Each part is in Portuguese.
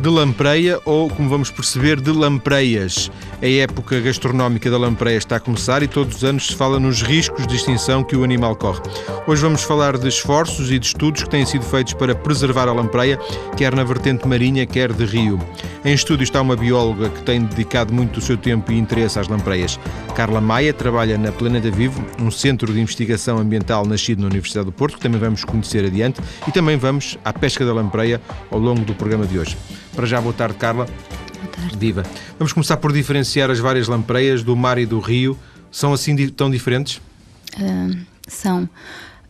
de lampreia ou, como vamos perceber, de lampreias. A época gastronómica da lampreia está a começar e todos os anos se fala nos riscos de extinção que o animal corre. Hoje vamos falar de esforços e de estudos que têm sido feitos para preservar a lampreia, quer na vertente marinha, quer de rio. Em estúdio está uma bióloga que tem dedicado muito do seu tempo e interesse às lampreias. Carla Maia trabalha na Planeta Vivo, um centro de investigação ambiental nascido na Universidade do Porto, que também vamos conhecer adiante, e também vamos à pesca da lampreia ao longo do programa de hoje. Para já, boa tarde, Carla. Boa tarde. Viva. Vamos começar por diferenciar as várias lampreias do mar e do rio. São assim tão diferentes? Uh, são.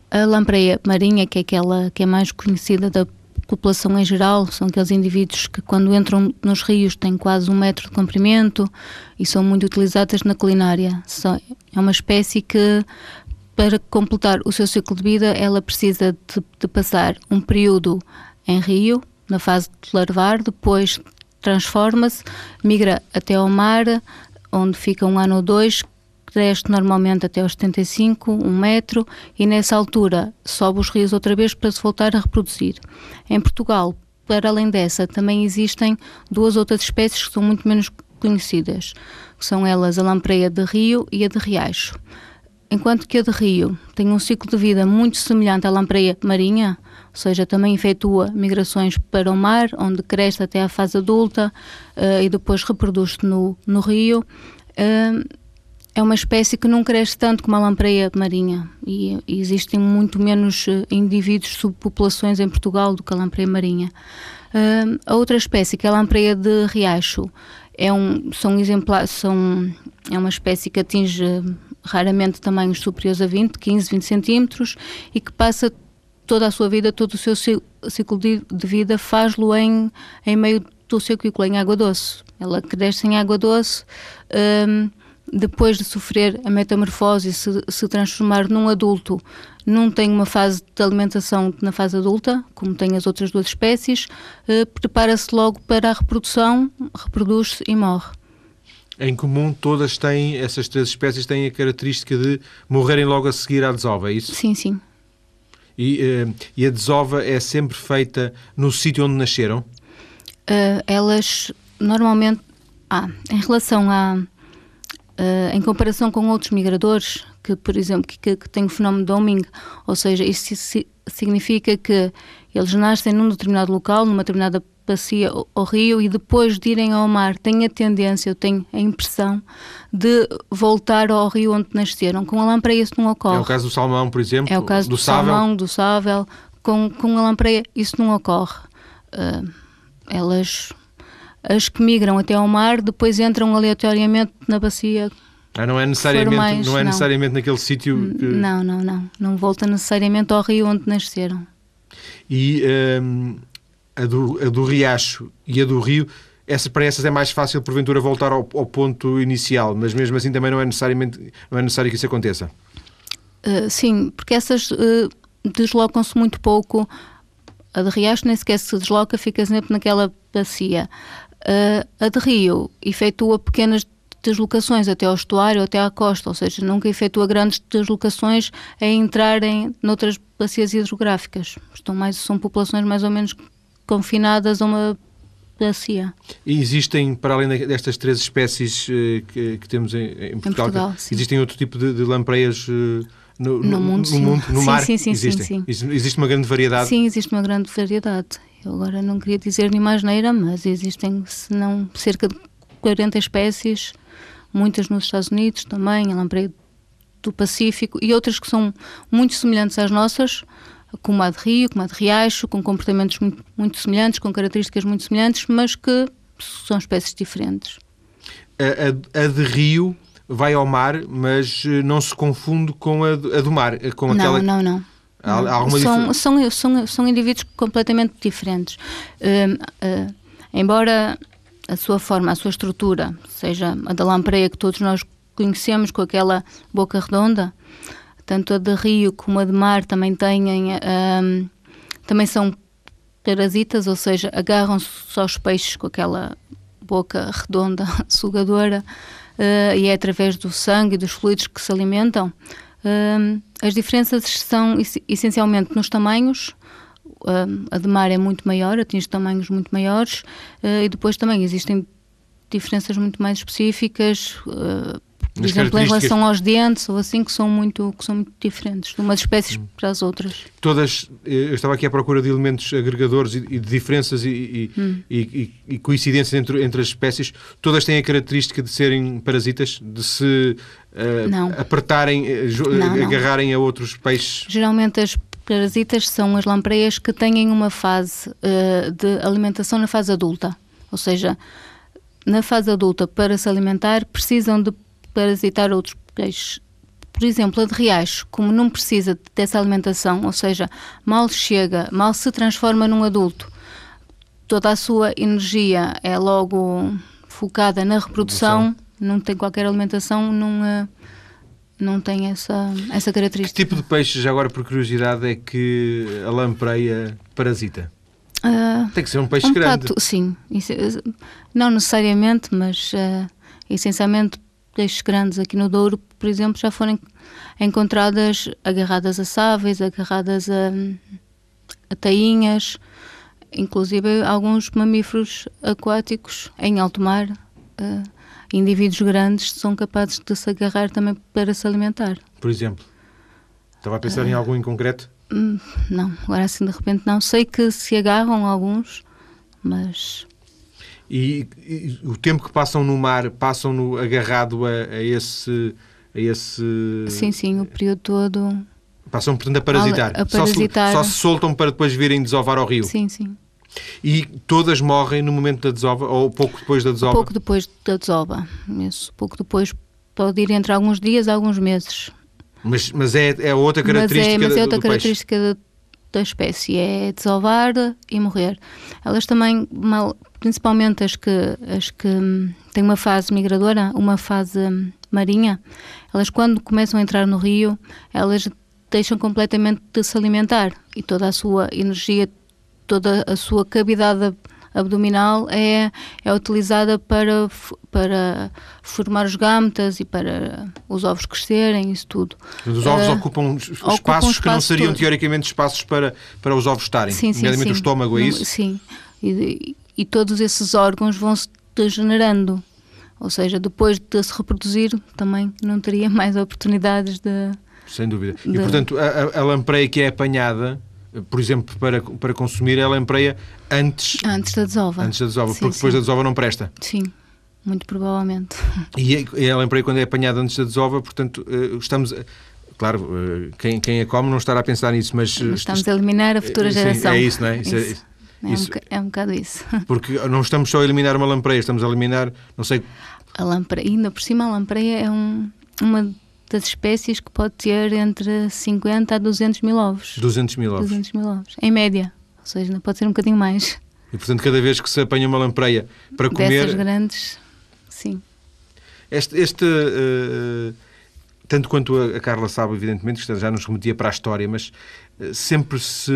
A lampreia marinha, que é aquela que é mais conhecida da população em geral, são aqueles indivíduos que quando entram nos rios têm quase um metro de comprimento e são muito utilizadas na culinária. É uma espécie que para completar o seu ciclo de vida, ela precisa de, de, passar um período em rio, na fase de larvar, depois transforma-se, migra até ao mar, onde fica um ano ou dois, cresce normalmente até aos 75, um metro, e nessa altura sobe os rios outra vez para se voltar a reproduzir. Em Portugal, para além dessa, também existem duas outras espécies que são muito menos conhecidas, que são elas a lampreia de rio e a de riacho. Enquanto que a de rio tem um ciclo de vida muito semelhante à lampreia marinha, ou seja, também efetua migrações para o mar, onde cresce até a fase adulta uh, e depois reproduz-se no, no rio. Uh, é uma espécie que não cresce tanto como a lampreia marinha e, existem muito menos uh, indivíduos, subpopulações em Portugal do que a lampreia marinha. a outra espécie, que é a lampreia de riacho, é, um, são são, é uma espécie que atinge raramente tamanhos superiores a 20, 15, 20 centímetros e que passa toda a sua vida, todo o seu ciclo de, vida, faz-lo em, em meio do seu currículo, em água doce. Ela cresce em água doce, um, depois de sofrer a metamorfose e se, se transformar num adulto, não tem uma fase de alimentação na fase adulta, como tem as outras duas espécies, uh, prepara-se logo para a reprodução, reproduz-se e morre em comum todas têm, essas três espécies têm a característica de morrerem logo a seguir à desova, é isso? Sim, sim. E, uh, e a desova é sempre feita no sítio onde nasceram? Uh, elas normalmente, ah, em relação a, uh, em comparação com outros migradores, que por exemplo, que, que têm o fenómeno de homing, ou seja, isso significa que eles nascem num determinado local, numa determinada bacia ao rio e depois de irem ao mar têm a tendência, eu tenho a impressão, de voltar ao rio onde nasceram. Com a lampreia isso não ocorre. É o caso do salmão, por exemplo? É o caso do, do salmão, do sável. Com, com a lampreia isso não ocorre. Uh, elas, as que migram até ao mar, depois entram aleatoriamente na bacia ah, não é necessariamente, mais, não é necessariamente naquele sítio que... Não, não, não. Não volta necessariamente ao rio onde nasceram. E um, a do, a do Riacho e a do Rio, essa, para essas é mais fácil, porventura, voltar ao, ao, ponto inicial, mas mesmo assim também não é, necessariamente, não é necessário que isso aconteça. Uh, sim, porque essas uh, deslocam-se muito pouco. A de Riacho nem sequer se desloca, fica sempre naquela bacia. Uh, a de Rio efetua pequenas deslocações até ao estuário, até à costa, ou seja, nunca efetua grandes deslocações a entrarem noutras bacias hidrográficas. Estão mais, são populações mais ou menos confinadas a uma bacia. E existem, para além destas três espécies uh, que, que, temos em, em Portugal, em Portugal existem outro tipo de, de lampreias uh, no, no, no, mundo, no, mundo, no sim, mar? Sim, sim, existem. sim, sim. Existe uma grande variedade? Sim, existe uma grande variedade. Eu agora não queria dizer nenhuma asneira, mas existem, se não, cerca de 40 espécies, muitas nos Estados Unidos também, a lampreia do Pacífico, e outras que são muito semelhantes às nossas, como a de Rio, como a de Riacho, com comportamentos muito, muito semelhantes, com características muito semelhantes, mas que são espécies diferentes. A, a, a de Rio vai ao mar, mas eh, não se confunde com a, a do mar, eh, com não, aquela... Não, não, não. São, são, são, são indivíduos completamente diferentes. Uh, uh, embora a sua forma, a sua estrutura, seja a da lampreia que todos nós conhecemos, com aquela boca redonda, tanto a de rio como a de mar também têm, um, também são parasitas, ou seja, agarram-se aos peixes com aquela boca redonda, sugadora, uh, e é através do sangue e dos fluidos que se alimentam. Uh, as diferenças são essencialmente nos tamanhos. a de mar é muito maior, atinge tamanhos muito maiores, e depois também existem diferenças muito mais específicas, por exemplo, em relação aos dentes ou assim, que são muito, que são muito diferentes de umas espécies hum. para as outras. Todas, eu estava aqui à procura de elementos agregadores e, de diferenças e, hum. e, e, coincidências entre, entre as espécies, todas têm a característica de serem parasitas, de se uh, apertarem, uh, não, agarrarem não. a outros peixes? Geralmente as parasitas são as lampreias que têm uma fase uh, de alimentação na fase adulta, ou seja, na fase adulta, para se alimentar, precisam de parasitar outros peixes. Por exemplo, a de riacho, como não precisa dessa alimentação, ou seja, mal chega, mal se transforma num adulto, toda a sua energia é logo focada na reprodução, não tem qualquer alimentação, não, eh, não tem essa, essa característica. Que tipo de peixe, já agora por curiosidade, é que a lampreia parasita? Uh, tem que ser um peixe um grande. Bocado, sim, isso, não necessariamente, mas uh, essencialmente peixes grandes aqui no Douro, por exemplo, já foram encontradas agarradas a sáveis, agarradas a, a tainhas, inclusive alguns mamíferos aquáticos em alto mar. Uh, indivíduos grandes são capazes de se agarrar também para se alimentar. Por exemplo? Estava a pensar uh, em algum em concreto? Hum, não, agora assim de repente não. Sei que se agarram alguns, mas e, e, o tempo que passam no mar, passam no, agarrado a, a, esse, a esse. Sim, sim, o período todo. Passam, portanto, a parasitar. A, parasitar. Só, se, só se soltam para depois virem desovar ao rio. Sim, sim. E todas morrem no momento da desova ou pouco depois da desova? Pouco depois da desova. Isso, pouco depois pode ir entre alguns dias alguns meses. Mas, mas é, é outra característica Mas é, mas é outra do característica peixe. Da espécie, é desovar e morrer. Elas também, principalmente as que, as que têm uma fase migradora, uma fase marinha, elas quando começam a entrar no rio, elas deixam completamente de se alimentar e toda a sua energia, toda a sua cavidade abdominal é, é utilizada para, para formar os gametas e para os ovos crescerem, isso tudo. Os ovos uh, ocupam espaços ocupam que não seriam todo. teoricamente espaços para, para os ovos estarem, sim, sim, nomeadamente sim. o estômago, é isso? Sim, e, e todos esses órgãos vão se degenerando. Ou seja, depois de se reproduzir, também não teria mais oportunidades de. Sem dúvida. De... E, portanto, a, a lampreia que é apanhada, por exemplo, para, para consumir, a lampreia antes. Antes da desova. Antes da desova, sim, porque depois sim. da desova não presta. Sim. Muito provavelmente. E a lampreia, quando é apanhada antes da desova, portanto, eh, estamos. Claro, eh, quem, quem a come não estará a pensar nisso, mas. Estamos a eliminar a futura geração. Sim, é isso, não é? Isso, é isso. É, isso, um, é um bocado isso. Porque não estamos só a eliminar uma lampreia, estamos a eliminar, não sei. A lampreia, ainda por cima, a lampreia é um, uma das espécies que pode ter entre 50 a 200 mil ovos. 200 mil ovos. 200 mil ovos, em média. Ou seja, pode ser um bocadinho mais. E portanto, cada vez que se apanha uma lampreia para comer. Dessas grandes, sim. Este. este uh, tanto quanto a Carla sabe, evidentemente, que já nos remetia para a história, mas eh, sempre se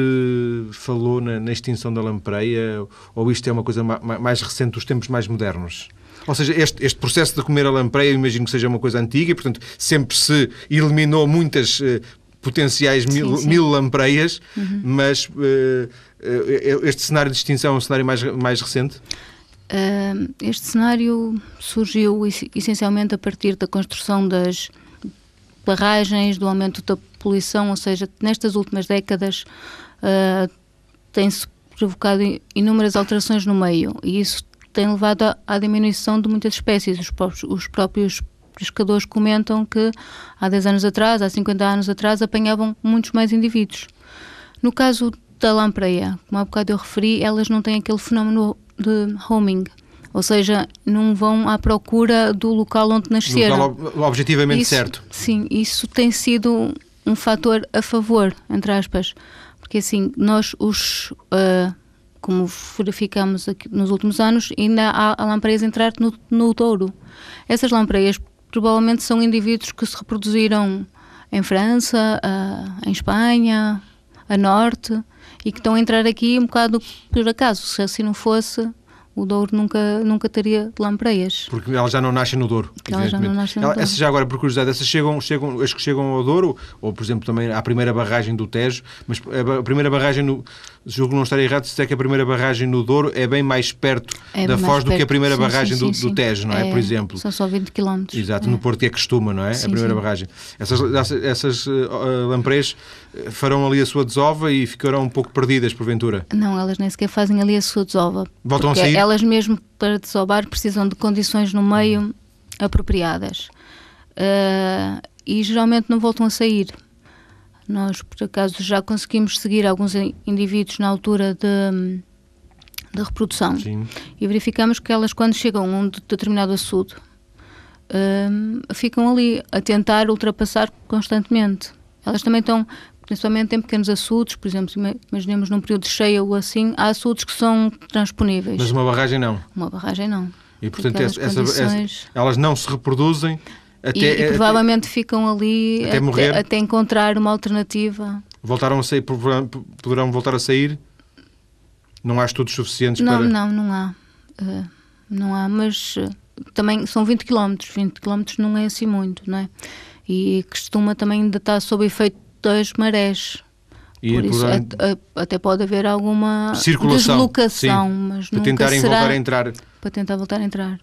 falou na, na extinção da lampreia ou isto é uma coisa mais recente dos tempos mais modernos? Ou seja, este, este, processo de comer a lampreia, eu imagino que seja uma coisa antiga e, portanto, sempre se eliminou muitas uh, potenciais mil, sim, sim. mil lampreias, uhum. mas uh, este cenário de extinção é um cenário mais, mais recente? Uh, este cenário surgiu essencialmente a partir da construção das barragens, do aumento da poluição, ou seja, nestas últimas décadas uh, tem-se provocado inúmeras alterações no meio e isso tem levado à, diminuição de muitas espécies. Os próprios, os próprios pescadores comentam que há 10 anos atrás, há 50 anos atrás, apanhavam muitos mais indivíduos. No caso da lampreia, como há bocado eu referi, elas não têm aquele fenómeno de homing, ou seja, não vão à procura do local onde nasceram. Local objetivamente isso, certo. Sim, isso tem sido um fator a favor, entre aspas, porque assim, nós os, uh, como verificamos aqui nos últimos anos, ainda há, há lampreias entrar no, no touro. Essas lampreias provavelmente são indivíduos que se reproduziram em França, uh, em Espanha, a Norte, e que estão a entrar aqui um bocado por acaso. Se assim não fosse, o Douro nunca, nunca teria lampreias. Porque elas já não nascem no Douro. Porque elas já não nascem no Douro. Essas já agora, por curiosidade, essas chegam, chegam, as que chegam ao Douro, ou por exemplo também à primeira barragem do Tejo, mas a primeira barragem, no, julgo não estar errado, se é que a primeira barragem no Douro é bem mais perto é da Foz do que a primeira sim, barragem sim, sim, do, do, Tejo, não é? é? Por exemplo. São só 20 km. Exato, é. no Porto é que costuma, não é? a primeira barragem. Essas, essas uh, lamprês eh, farão ali a sua desova e ficarão um pouco perdidas, porventura? Não, elas nem sequer fazem ali a sua desova. Voltam a sair? Elas mesmo para desovar precisam de condições no meio apropriadas. Uh, e geralmente não voltam a sair. Nós, por acaso, já conseguimos seguir alguns indivíduos na altura de, de reprodução Sim. e verificamos que elas, quando chegam a um determinado açude, uh, ficam ali a tentar ultrapassar constantemente. Elas também estão, principalmente em pequenos açudes, por exemplo, imaginemos num período de cheia ou assim, há açudes que são transponíveis. Mas uma barragem não? Uma barragem não. E portanto essa, condições... essa, elas não se reproduzem até, e, e provavelmente até, ficam ali até, até, até, encontrar uma alternativa. Voltaram a sair, poderão voltar a sair? Não há estudos suficientes não, para... Não, não há. Uh, não há, mas uh, também são 20 km. 20 km não é assim muito, não é? E costuma também ainda estar sob efeito das marés. E por isso, até pode haver alguma Circulação, deslocação, sim, mas para tentarem será voltar a entrar. Para tentar voltar a entrar.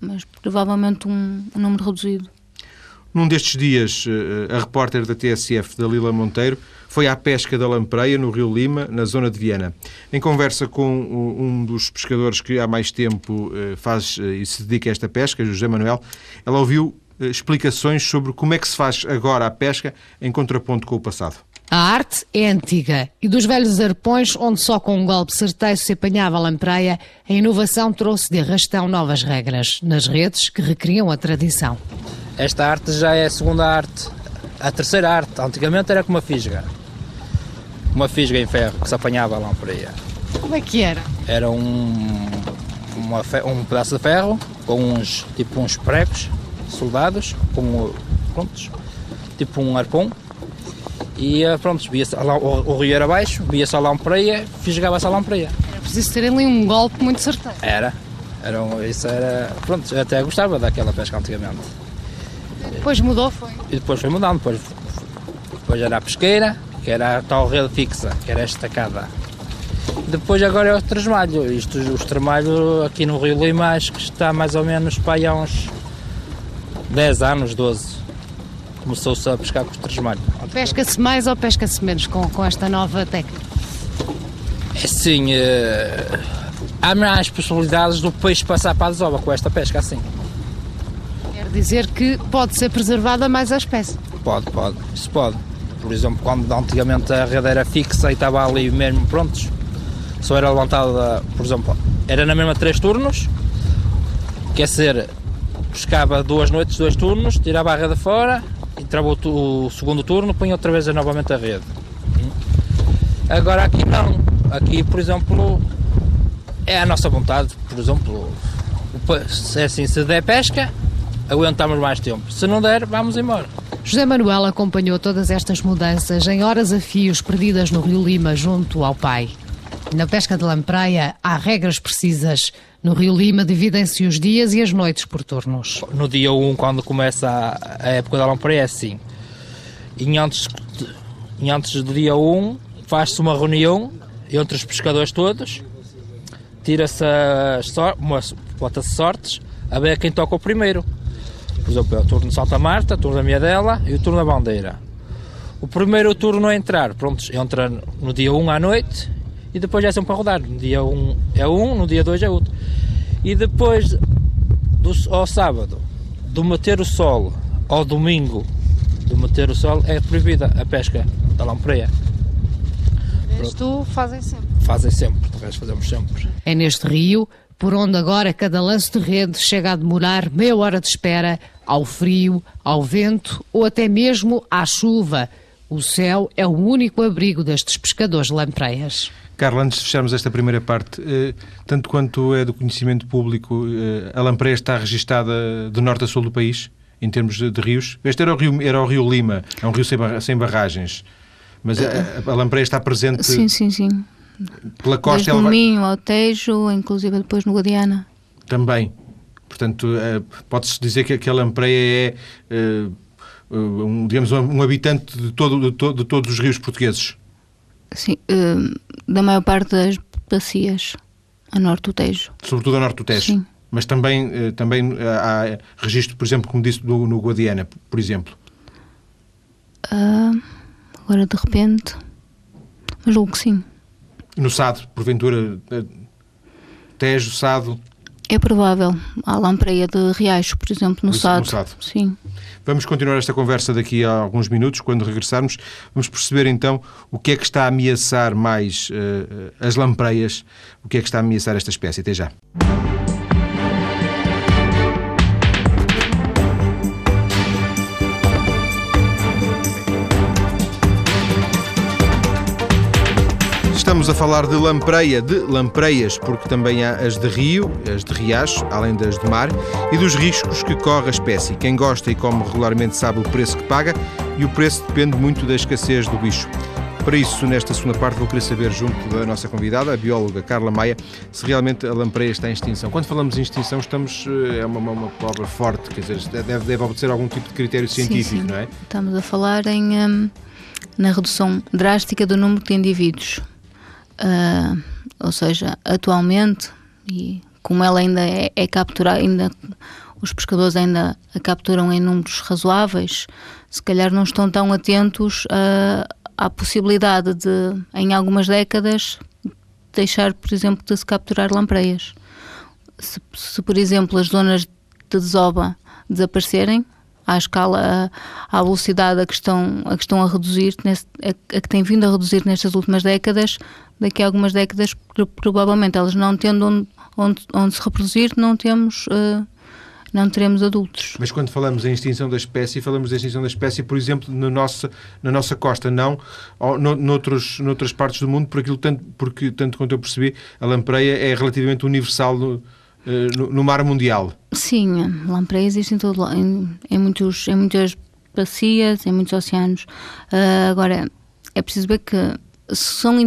Mas provavelmente um, um número reduzido. Num destes dias, eh, a repórter da TSF, Dalila Monteiro, foi à pesca da lampreia no Rio Lima, na zona de Viana. Em conversa com um dos pescadores que há mais tempo eh, faz eh, e se dedica a esta pesca, José Manuel, ela ouviu explicações sobre como é que se faz agora a pesca em contraponto com o passado. A arte é antiga e dos velhos arpões, onde só com um golpe certeiro se apanhava a lampreia, a inovação trouxe de arrastão novas regras nas redes que recriam a tradição. Esta arte já é a segunda arte, a terceira arte. Antigamente era com uma fisga, uma fisga em ferro que se apanhava a lampreia. Como é que era? Era um, uma, um pedaço de ferro com uns, tipo uns pregos soldados, com, prontos, tipo um arpão e eh, pronto, via lá, o, o rio era abaixo, via-se a lampreia, fisgava-se a lampreia. Era preciso ter ali um golpe muito certeiro. Era, era isso era, pronto, eu até gostava daquela pesca antigamente. Depois mudou, foi? E depois foi mudando, depois, depois era a pesqueira, que era a tal rede fixa, que era estacada. Depois agora é o trasmalho, isto, o trasmalho aqui no Rio Lima acho que está mais ou menos para aí há uns 10 anos, 12 começou-se a pescar com os tresmalhos. Pesca-se mais ou pesca-se menos com, com esta nova técnica? É sim, uh, há mais possibilidades do peixe passar para a desova com esta pesca assim. Quer dizer que pode ser preservada mais a espécie? Pode, pode, isso pode. Por exemplo, quando antigamente a rede era fixa e estava ali mesmo prontos, só era levantada, por exemplo, era na mesma três turnos, quer dizer, pescava duas noites, dois turnos, tirava a rede fora, entrava o, segundo turno, põe outra vez novamente a rede. Agora aqui não. Aqui, por exemplo, é a nossa vontade. Por exemplo, se é assim, se der pesca, aguentamos mais tempo. Se não der, vamos embora. José Manuel acompanhou todas estas mudanças em horas a fios perdidas no Rio Lima junto ao pai. Na pesca de lampreia há regras precisas. No Rio Lima dividem-se os dias e as noites por turnos. No dia 1, quando começa a época da lampreia, é assim. E antes, e antes do dia 1, faz-se uma reunião entre os pescadores todos, tira-se bota-se sortes, a ver quem toca o primeiro. Por exemplo, é o turno de Santa Marta, o turno da Miadela e o turno da Bandeira. O primeiro turno a entrar, pronto, entra no dia 1 à noite e depois é sempre a rodar. No dia 1 um é um, no dia 2 é outro. E depois, do, ao sábado, do meter o sol ao domingo, do meter o sol, é proibida a pesca da lampreia. Isto fazem sempre? Fazem sempre, talvez fazemos sempre. É neste rio, por onde agora cada lance de rede chega a demorar meia hora de espera, ao frio, ao vento ou até mesmo à chuva. O céu é o único abrigo destes pescadores lampreias. Carla, antes de fecharmos esta primeira parte, eh, tanto quanto é do conhecimento público, eh, a Lampreia está registada de norte a sul do país, em termos de, rios. Este era o, rio, era o rio Lima, é um rio sem, sem barragens, mas a, a Lampreia está presente... Sim, sim, sim. Pela costa Desde o ela. Minho ao Tejo, inclusive depois no Guadiana. Também. Portanto, eh, pode-se dizer que, a lampreia é, um, digamos, um habitante de, todo, de, to- de todos os rios portugueses. Sim, eh, da maior parte das bacias a norte do Tejo. Sobretudo a norte do Tejo. Sim. Mas também, eh, também há registro, por exemplo, como disse, do, no Guadiana, por exemplo. Ah, agora de repente, mas julgo que sim. No Sado, porventura, eh, Tejo, Sado. É provável. Há lampreia de Riacho, por exemplo, no No- no Sado. Sado. Sim. Vamos continuar esta conversa daqui a alguns minutos, quando regressarmos. Vamos perceber então o que é que está a ameaçar mais eh, as lampreias, o que é que está a ameaçar esta espécie. Até já. Estamos a falar de lampreia, de lampreias, porque também há as de rio, as de riacho, além das de mar, e dos riscos que corre a espécie. Quem gosta e come regularmente sabe o preço que paga e o preço depende muito da escassez do bicho. Para isso, nesta segunda parte, vou querer saber, junto da nossa convidada, a bióloga Carla Maia, se realmente a lampreia está em extinção. Quando falamos em extinção, estamos. eh, é uma, uma, uma palavra forte, quer dizer, deve, deve obedecer algum tipo de critério científico, sim, sim. não é? Estamos a falar em, hum, na redução drástica do número de indivíduos. Ah, ou seja, atualmente, e como ela ainda é, é capturada, ainda, os pescadores ainda a capturam em números razoáveis, se calhar não estão tão atentos a- à possibilidade de, em algumas décadas, deixar, por exemplo, de se capturar lampreias. Se, se, por exemplo, as zonas de desova desaparecerem, à escala, à velocidade a que estão a, que estão a reduzir, a, a que têm vindo a reduzir nestas últimas décadas, daqui a algumas décadas, pro- provavelmente elas não tendo onde, onde, onde se reproduzir, não temos, eh, não teremos adultos. Mas quando falamos em extinção da espécie, falamos da extinção da espécie, por exemplo, na nossa, na nossa costa, não ou no, noutros, noutras partes do mundo, por aquilo tanto, porque, tanto quanto eu percebi, a lampreia é relativamente universal no, eh, no, no mar mundial. Sim, lampreias existem em, todo, em, em, muitos, em muitas bacias, em muitos oceanos. Ah, agora, é preciso ver que são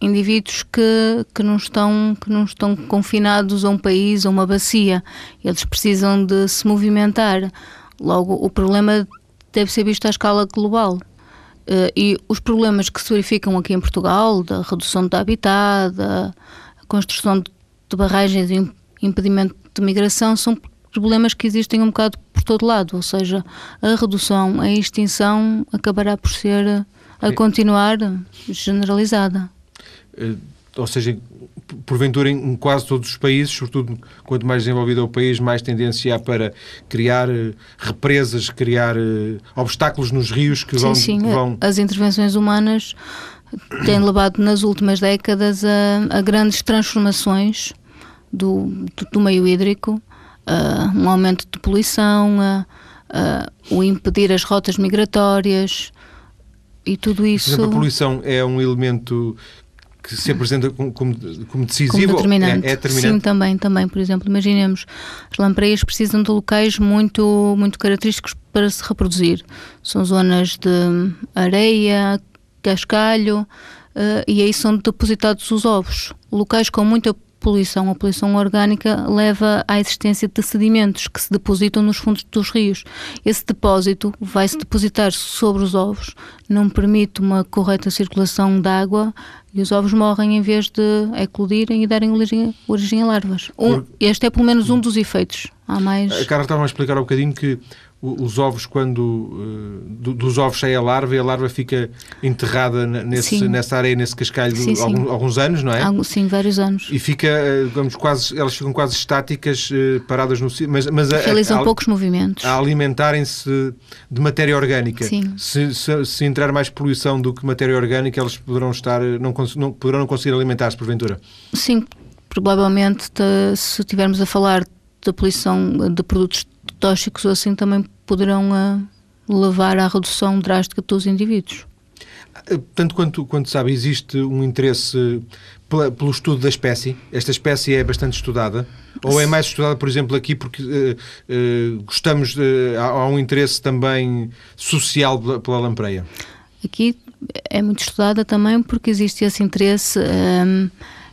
indivíduos que, que, não estão, que não estão confinados a um país, a uma bacia. Eles precisam de se movimentar. Logo, o problema deve ser visto à escala global. Eh, e os problemas que se verificam aqui em Portugal, da redução do habitat, da construção de barragens e im- impedimento de migração, são problemas que existem um bocado por todo lado. Ou seja, a redução, a extinção acabará por ser, a continuar, generalizada. Eh, ou seja, porventura em quase todos os países, sobretudo quanto mais desenvolvido é o país, mais tendência há para criar eh, represas, criar eh, obstáculos nos rios que vão... sim, vão... As intervenções humanas têm levado nas últimas décadas a, a grandes transformações do, do, do meio hídrico, a um aumento de poluição, a, o impedir as rotas migratórias e tudo Por isso. exemplo, a poluição é um elemento que se apresenta como, como, como decisivo? como determinante. É, é Sim, determinante? também, também. Por exemplo, imaginemos, as lampreias precisam de locais muito, muito característicos para se reproduzir. São zonas de areia, cascalho, eh, e aí são depositados os ovos. Locais com muita poluição, a poluição orgânica leva à existência de sedimentos que se depositam nos fundos dos rios. Esse depósito vai se depositar sobre os ovos, não permite uma correta circulação de água e os ovos morrem em vez de eclodirem e darem origem, origem a larvas. Um, este é pelo menos um dos efeitos. Há mais. A Carla estava a explicar há um bocadinho que os ovos, quando do- dos ovos sai a larva e a larva fica enterrada nesse, Sim. nessa areia, nesse cascalho, Sim, sim. alguns, alguns anos, não é? Há, sim, vários anos. E fica, uh, digamos, quase, elas ficam quase estáticas, uh, paradas no sítio, mas, mas a- Realizam a- poucos movimentos. a alimentarem-se de matéria orgânica. Sim. Se, se- se entrar mais poluição do que matéria orgânica, elas poderão estar, não, não- poderão não conseguir alimentar-se, porventura. Sim, provavelmente te- se estivermos a falar da poluição de produtos tóxicos ou assim também poderão ah, levar à redução drástica dos indivíduos. Uh, Tanto quanto, quanto sabe, existe um interesse pela- pelo estudo da espécie. Esta espécie é bastante estudada. Ou é mais estudada, por exemplo, aqui porque uh, uh, gostamos, de, há, há um interesse também social pela, pela lampreia. Aqui é muito estudada também porque existe esse interesse um,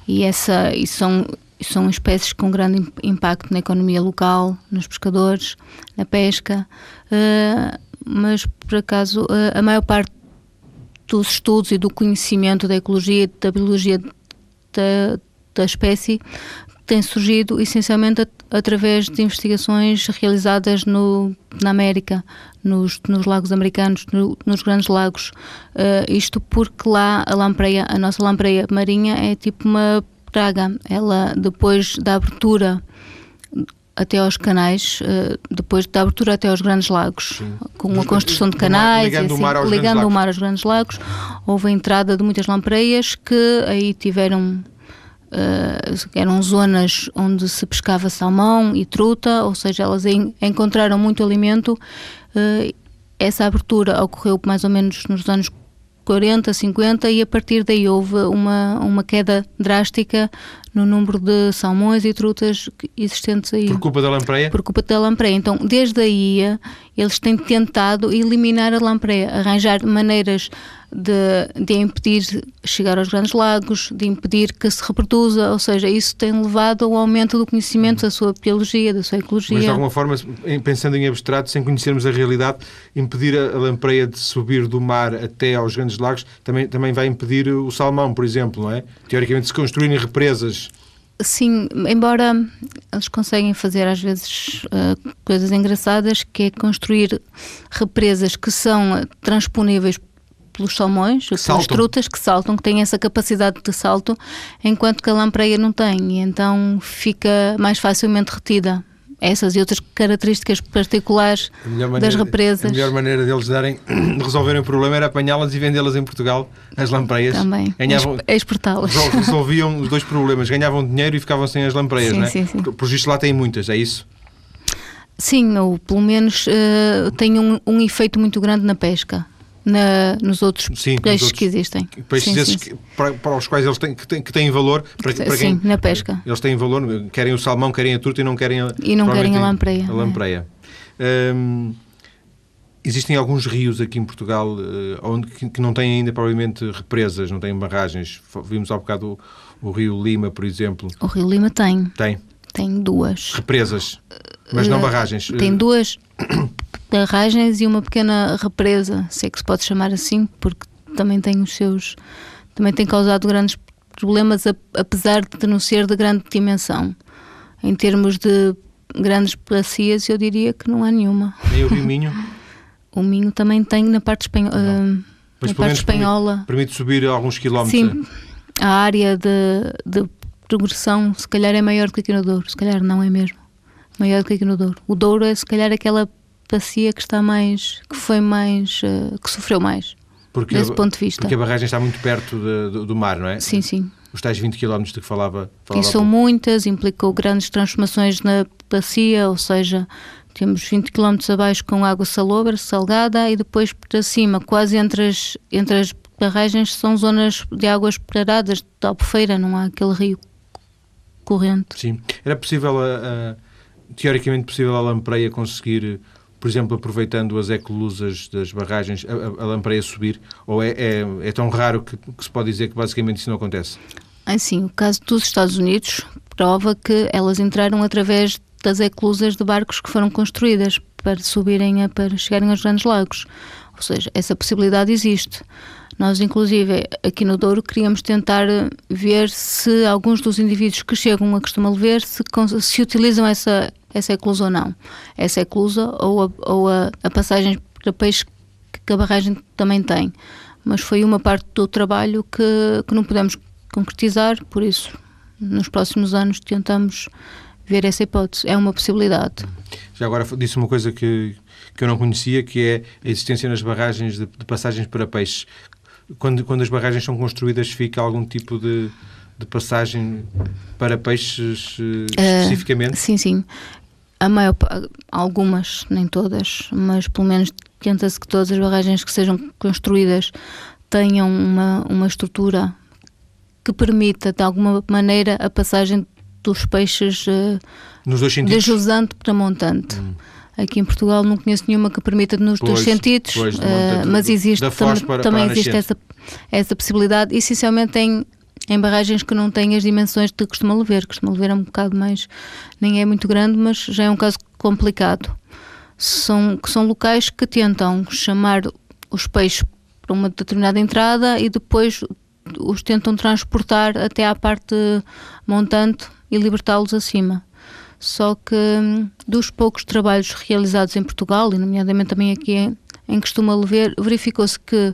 e, essa, e são, são espécies com grande impacto na economia local, nos pescadores, na pesca, uh, mas por acaso uh, a maior parte dos estudos e do conhecimento da ecologia da biologia da, da espécie tem surgido essencialmente através de investigações realizadas no, na América, nos, nos lagos americanos, no, nos grandes lagos. Uh, isto porque lá a lampreia, a nossa lampreia marinha é tipo uma praga. Ela, depois da abertura até aos canais, uh, depois da abertura até aos grandes lagos, Sim. com a construção de canais, ligando, assim, o, mar ligando o mar aos grandes lagos, houve a entrada de muitas lampreias que aí tiveram Uh, eram zonas onde se pescava salmão e truta, ou seja, elas encontraram muito alimento. Uh, essa abertura ocorreu mais ou menos nos anos 40, 50 e a partir daí houve uma, uma queda drástica no número de salmões e trutas existentes aí. Por culpa da lampreia? Por culpa da lampreia. Então, desde aí, eles têm tentado eliminar a lampreia, arranjar maneiras de, de impedir chegar aos grandes lagos, de impedir que se reproduza, ou seja, isso tem levado ao aumento do conhecimento da sua biologia, da sua ecologia. Mas de alguma forma, pensando em abstrato, sem conhecermos a realidade, impedir a lampreia de subir do mar até aos grandes lagos também, também vai impedir o salmão, por exemplo, não é? Teoricamente, se construírem represas Sim, embora eles conseguem fazer às vezes uh, coisas engraçadas, que é construir represas que são transponíveis pelos salmões, que pelas trutas que saltam, que têm essa capacidade de salto, enquanto que a lampreia não tem, e então fica mais facilmente retida. Essas e outras características particulares maneira, das represas. A melhor maneira deles darem, de resolverem o problema era apanhá-las e vendê-las em Portugal, as lampreias. Também, ganhavam, exportá-las. Resolviam os dois problemas, ganhavam dinheiro e ficavam sem as lampreias, sim, não é? Sim, sim. Por isto lá têm muitas, é isso? Sim, ou pelo menos uh, tem um, um efeito muito grande na pesca na, nos outros sim, peixes outros, que existem. Peixes sim, esses sim. Que, para, para, os quais eles têm, que, têm, que têm valor. Para, para sim, quem, na pesca. Eles têm valor, querem o salmão, querem a truta e não querem a, e não querem a lampreia. A lampreia. É. Hum, existem alguns rios aqui em Portugal uh, onde, que, que, não têm ainda provavelmente represas, não têm barragens. Vimos há bocado o, o Rio Lima, por exemplo. O Rio Lima tem. Tem. Tem duas. Represas, mas uh, não barragens. Tem duas barragens e uma pequena represa, se é que se pode chamar assim, porque também tem os seus. também tem causado grandes problemas, apesar de não ser de grande dimensão. Em termos de grandes bacias, eu diria que não há nenhuma. Nem o Rio Minho? o Minho também tem na parte, espanho, uh, na parte espanhola. Permite, permite, subir alguns quilómetros. Sim, a área de, de progressão se calhar é maior que aqui no Douro, se calhar não é mesmo. Maior que aqui no Douro. O Douro é se calhar aquela bacia que está mais, que foi mais, uh, que sofreu mais. Porque desse a, ponto de vista. Porque a barragem está muito perto de, de, do mar, não é? Sim, sim. Os tais 20 km de que falava. falava e são muitas, implicou grandes transformações na bacia, ou seja, temos 20 km abaixo com água salobra, salgada, e depois para cima, quase entre as, entre as barragens, são zonas de águas paradas, de albufeira, não há aquele rio corrente. Sim. Era possível, a, a, teoricamente possível a Lampreia conseguir por exemplo, aproveitando as ecolusas das barragens, a, a lampreia subir? Ou é, é, é tão raro que, que, se pode dizer que basicamente isso não acontece? Assim, o caso dos Estados Unidos prova que elas entraram através das eclusas de barcos que foram construídas para subirem, a, para chegarem aos grandes lagos. Ou seja, essa possibilidade existe. Nós, inclusive, aqui no Douro, queríamos tentar ver se alguns dos indivíduos que chegam a costuma ver se, se utilizam essa essa eclusa ou não. Essa eclusa ou a, ou a, a passagem para peixe que a barragem também tem. Mas foi uma parte do trabalho que, que não pudemos concretizar, por isso, nos próximos anos tentamos ver essa hipótese. É uma possibilidade. Já agora disse uma coisa que, que eu não conhecia, que é a existência nas barragens de, de passagens para peixes. Quando, quando as barragens são construídas, fica algum tipo de, de passagem para peixes uh, especificamente? Uh, sim, sim a maior algumas, nem todas, mas pelo menos tenta-se que todas as barragens que sejam construídas tenham uma, uma estrutura que permita de alguma maneira a passagem dos peixes uh, Nos dois de jusante para montante. Hum. Aqui em Portugal não conheço nenhuma que permita nos Pois, dois sentidos, pois, eh, mas existe tam- para- para também a existe nascente. essa, essa possibilidade, essencialmente em, em barragens que não têm as dimensões de Costuma Lever. Costuma Lever é um bocado mais, nem é muito grande, mas já é um caso complicado. São, que são locais que tentam chamar os peixes para uma determinada entrada e depois os tentam transportar até à parte montante e libertá-los acima. Só que hum, dos poucos trabalhos realizados em Portugal, e nomeadamente também aqui em, em Costuma Lever, verificou-se que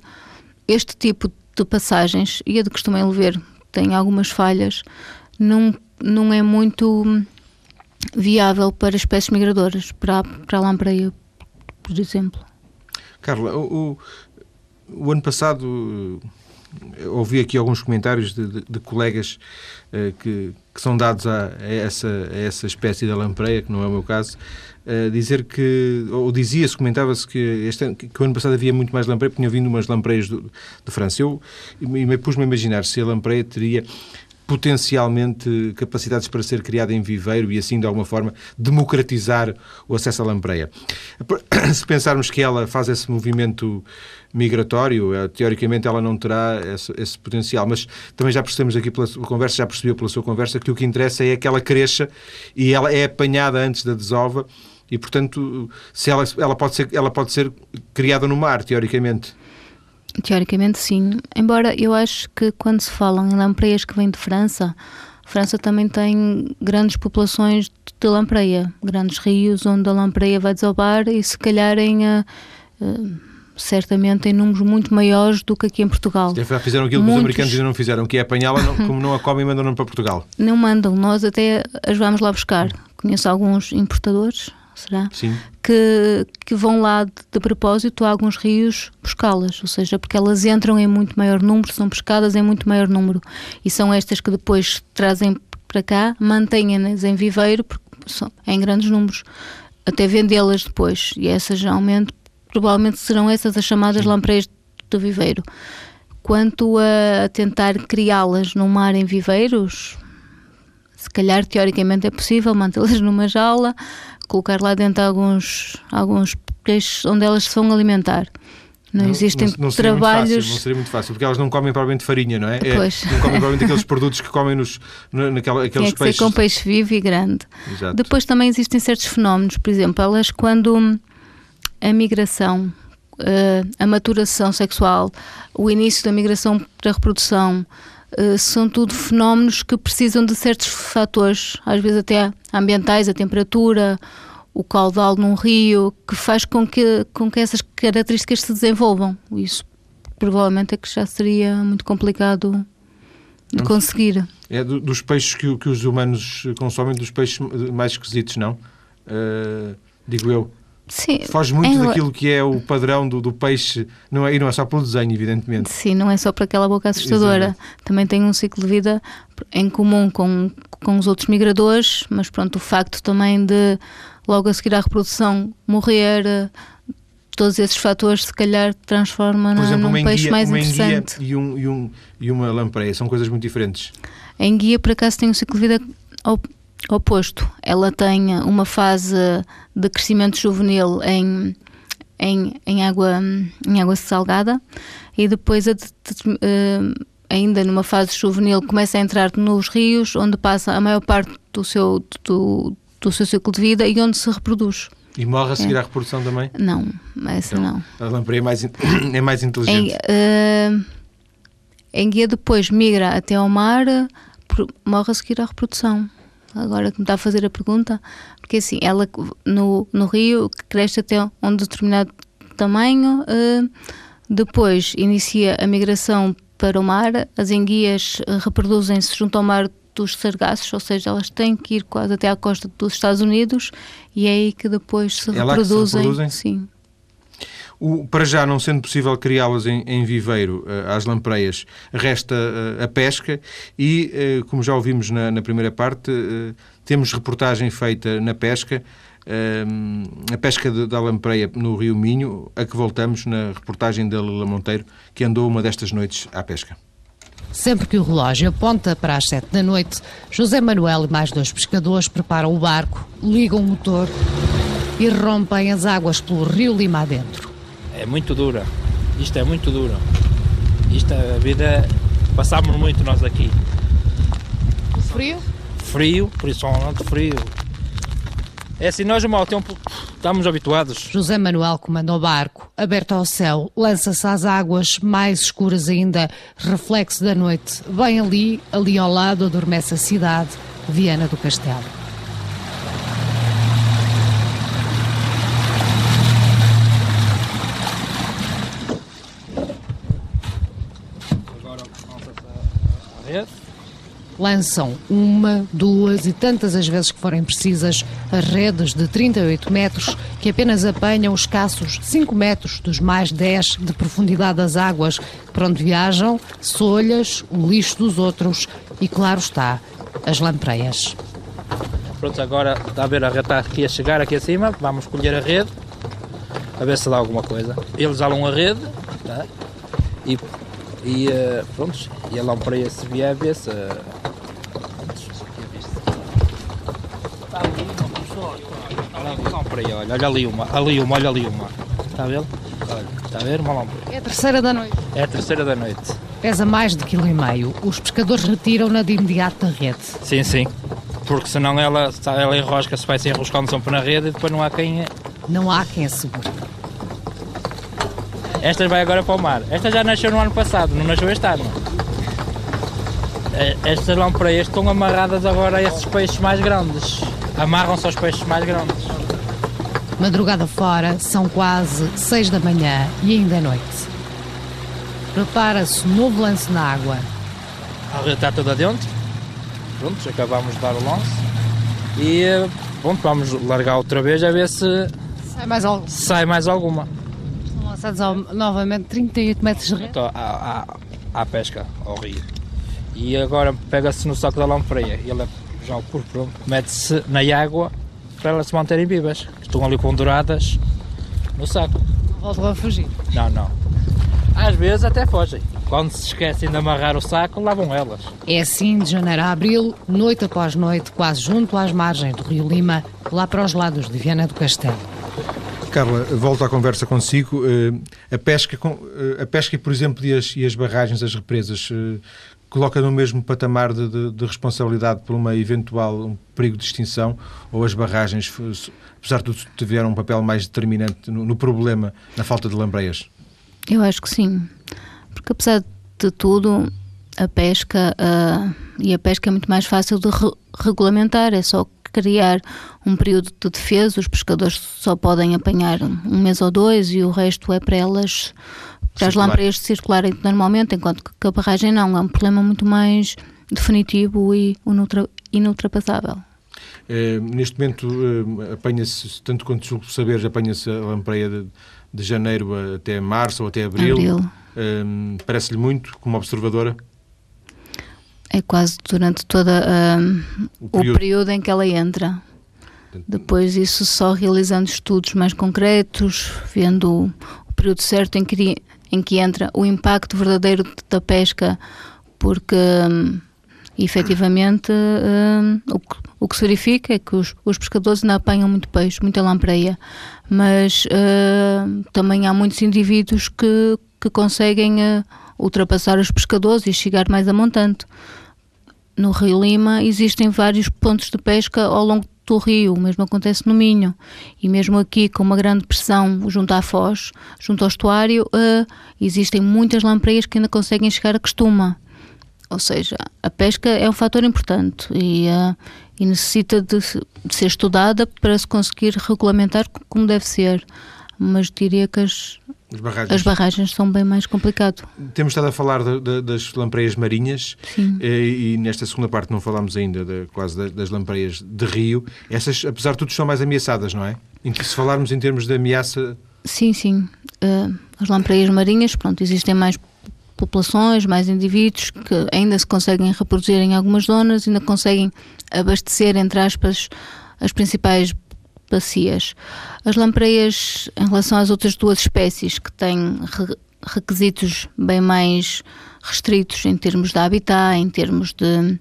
este tipo de passagens, e a de Costuma Lever tem algumas falhas, não, não é muito viável para espécies migradoras, para, para a lampreia, por exemplo. Carla, o, o- o ano passado eh, ouvi aqui alguns comentários de, de- de colegas eh, que, que são dados a, a essa, a essa espécie da lampreia, que não é o meu caso, eh, dizer que, ou dizia-se, comentava-se que, este que, o ano passado havia muito mais lampreia, porque tinham vindo umas lampreias do- de França. Eu e me pus-me a imaginar se a lampreia teria potencialmente capacidades para ser criada em viveiro e assim de alguma forma democratizar o acesso à lampreia. Se pensarmos que ela faz esse movimento migratório, eh, teoricamente ela não terá esse, esse potencial, mas também já percebemos aqui pela sua conversa, já percebeu pela sua conversa que o que interessa é que ela cresça e ela é apanhada antes da desova e portanto se ela, ela, pode ser, ela pode ser criada no mar, teoricamente. Teoricamente, sim. Embora eu acho que quando se falam em lampreias que vêm de França, a França também tem grandes populações de lampreia, grandes rios onde a lampreia vai desovar e se calhar em, eh, eh, certamente em números muito maiores do que aqui em Portugal. Já fizeram aquilo que os americanos ainda não fizeram, que é apanhá-la, como não a comem, mandam-na para Portugal. Não mandam, nós até as vamos lá buscar. Conheço alguns importadores, será? Sim. que, que vão lá de, de propósito a alguns rios buscá-las, ou seja, porque elas entram em muito maior número, são pescadas em muito maior número e são estas que depois trazem para cá, mantêm-nas em viveiro são em grandes números, até vendê-las depois e essas geralmente, provavelmente serão essas as chamadas lampreias de viveiro. Quanto a, a tentar criá-las no mar em viveiros, se calhar teoricamente é possível mantê-las numa jaula, colocar lá dentro alguns, alguns peixes onde elas se vão alimentar. Não, existem não, não trabalhos. Fácil, não seria muito fácil, porque elas não comem provavelmente farinha, não é? É, Pois. Não comem provavelmente aqueles produtos que comem nos, na- naquela, aqueles Tinha que peixes. com peixe vivo e grande. Exato. Depois também existem certos fenómenos, por exemplo, elas quando hum, a migração, eh, a maturação sexual, o início da migração para a reprodução, são tudo fenómenos que precisam de certos fatores, às vezes até ambientais, a temperatura, o caudal num rio, que faz com que, com que essas características se desenvolvam. Isso provavelmente é que já seria muito complicado de conseguir. É do- dos peixes que, que os humanos consomem, dos peixes mais esquisitos, não? Eh, digo eu. Sim, Foge muito em- daquilo que é o padrão do, do peixe, não é, e não é só pelo desenho, evidentemente. Sim, não é só para aquela boca assustadora. Exato. Também tem um ciclo de vida em comum com, com os outros migradores, mas pronto, o facto também de logo a seguir à reprodução morrer, eh, todos esses fatores se calhar transforma Por exemplo, num uma peixe enguia, mais enguia interessante. e, um, e, um, e uma lampreia são coisas muito diferentes. A enguia, por acaso, tem um ciclo de vida oposto. Ela tem uma fase de crescimento juvenil em, em, em, água, em água salgada e depois, a eh, ainda numa fase juvenil, começa a entrar nos rios, onde passa a maior parte do seu, do, do seu ciclo de vida e onde se reproduz. E morre a seguir à reprodução também. Não, essa não. A lampreia é mais, é mais Em, inteligente. eh, a enguia depois migra até ao mar, morre a seguir à reprodução. Agora que me está a fazer a pergunta, porque assim, ela no, no rio cresce até um determinado tamanho, eh, depois inicia a migração para o mar, as enguias eh, reproduzem-se junto ao mar dos sargassos, ou seja, elas têm que ir quase até à costa dos Estados Unidos e é aí que depois se É lá que se reproduzem. reproduzem? Sim. O- para já, não sendo possível criá-las em, em viveiro, eh, às lampreias, resta eh, a pesca e, eh, como já ouvimos na, na primeira parte, temos reportagem feita na pesca, a pesca de- da lampreia no Rio Minho, a que voltamos na reportagem da Lila Monteiro, que andou uma destas noites à pesca. Sempre que o relógio aponta para as sete da noite, José Manuel e mais dois pescadores preparam o barco, ligam o motor e rompem as águas pelo rio Lima adentro. É muito dura. Isto é muito duro. Isto, a vida, passámos muito nós aqui. Frio? Frio, principalmente frio. É assim, nós mau tempo estamos habituados. José Manuel comanda o barco, aberto ao céu, lança-se às águas mais escuras ainda, reflexo da noite. Bem ali, ali ao lado, adormece a cidade, Viana do Castelo. Agora lança-se a rede. Lançam uma, duas e tantas as vezes que forem precisas as redes de 38 metros que apenas apanham escassos 5 metros dos mais 10 de profundidade das águas por onde viajam, solhas, o lixo dos outros e, claro está, as lampreias. Pronto, agora está a ver a rede está aqui a chegar aqui acima, vamos colher a rede, a ver se dá alguma coisa. Eles alam a rede, tá? E, e eh, pronto, e a lampreia se vier, vê se... Está ali uma pessoa, olha ali, lampreia, olha, olha ali uma, ali uma, olha ali uma. Está a ver? Olha, está a ver uma lampreia. É a terceira da noite. É a terceira da noite. Pesa mais de quilo e meio. Os pescadores retiram-na de imediato da rede. Sim, sim. Porque senão ela, ela enrosca-se, vai se enroscando sempre na rede e depois não há quem... Não há quem a segure. Esta vai agora para o mar. Esta já nasceu no ano passado, não nasceu este ano. Eh, Estas lampreias estão amarradas agora a esses peixes mais grandes. Amarram-se aos peixes mais grandes. Madrugada fora, são quase seis da manhã e ainda é noite. Prepara-se um novo lance na água. A rede está toda dentro. Pronto, acabamos de dar o lance. E pronto, vamos largar outra vez a ver se Sai mais sai mais alguma. São lançados ao- novamente 38 metros de rede. Então, à, à, à pesca, ao rio. E agora pega-se no saco da lampreia. E ela já o por pronto, mete-se na água para elas se manterem vivas. que Estão ali penduradas no saco. Voltam a fugir. Não, não. Às vezes até fogem. Quando se esquecem de amarrar o saco, lá vão elas. É assim de janeiro a abril, noite após noite, quase junto às margens do Rio Lima, lá para os lados de Viana do Castelo. Carla, volto à conversa consigo. Eh, A pesca, eh, a pesca por exemplo, e as, e as barragens, as represas, eh, coloca no mesmo patamar de, de- de responsabilidade por uma eventual um perigo de extinção ou as barragens, apesar de tudo, tiveram um papel mais determinante no, no problema, na falta de lambreias? Eu acho que sim. Porque apesar de tudo, a pesca ah, e a pesca é muito mais fácil de re- regulamentar, é só criar um período de defesa, os pescadores só podem apanhar um mês ou dois e o resto é para elas, para as lampreias circularem normalmente, enquanto que a barragem não, é um problema muito mais definitivo e inultrapassável. Eh, neste momento eh, apanha-se, tanto quanto julgo saber, apanha-se a lampreia de, de janeiro até março ou até abril. Abril. Eh, Parece-lhe muito, como observadora? É quase durante toda ah, O o período. período em que ela entra. Depois isso só realizando estudos mais concretos, vendo o período certo em que, em que entra, o impacto verdadeiro da pesca, porque hum, efetivamente hum, o, que, o que se verifica é que os, os pescadores ainda apanham muito peixe, muita lampreia, mas hum, também há muitos indivíduos que, que conseguem eh, ultrapassar os pescadores e chegar mais a montante. No Rio Lima existem vários pontos de pesca ao longo do rio, o mesmo acontece no Minho. E mesmo aqui, com uma grande pressão junto à foz, junto ao estuário, eh, existem muitas lampreias que ainda conseguem chegar a costuma. Ou seja, a pesca é um fator importante e, eh, e necessita de, de ser estudada para se conseguir regulamentar co- como deve ser. Mas diria que as, As barragens. as barragens são bem mais complicado. Temos estado a falar de- de- das lampreias marinhas eh, e nesta segunda parte não falámos ainda de- quase da- das lampreias de rio. Essas, apesar de tudo, são mais ameaçadas, não é? Em que- Se falarmos em termos de ameaça, Sim, sim. Eh, as lampreias marinhas, pronto, existem mais populações, mais indivíduos que ainda se conseguem reproduzir em algumas zonas, ainda conseguem abastecer, entre aspas, as principais bacias. As lampreias, em relação às outras duas espécies, que têm re- requisitos bem mais restritos em termos de habitat, em termos de,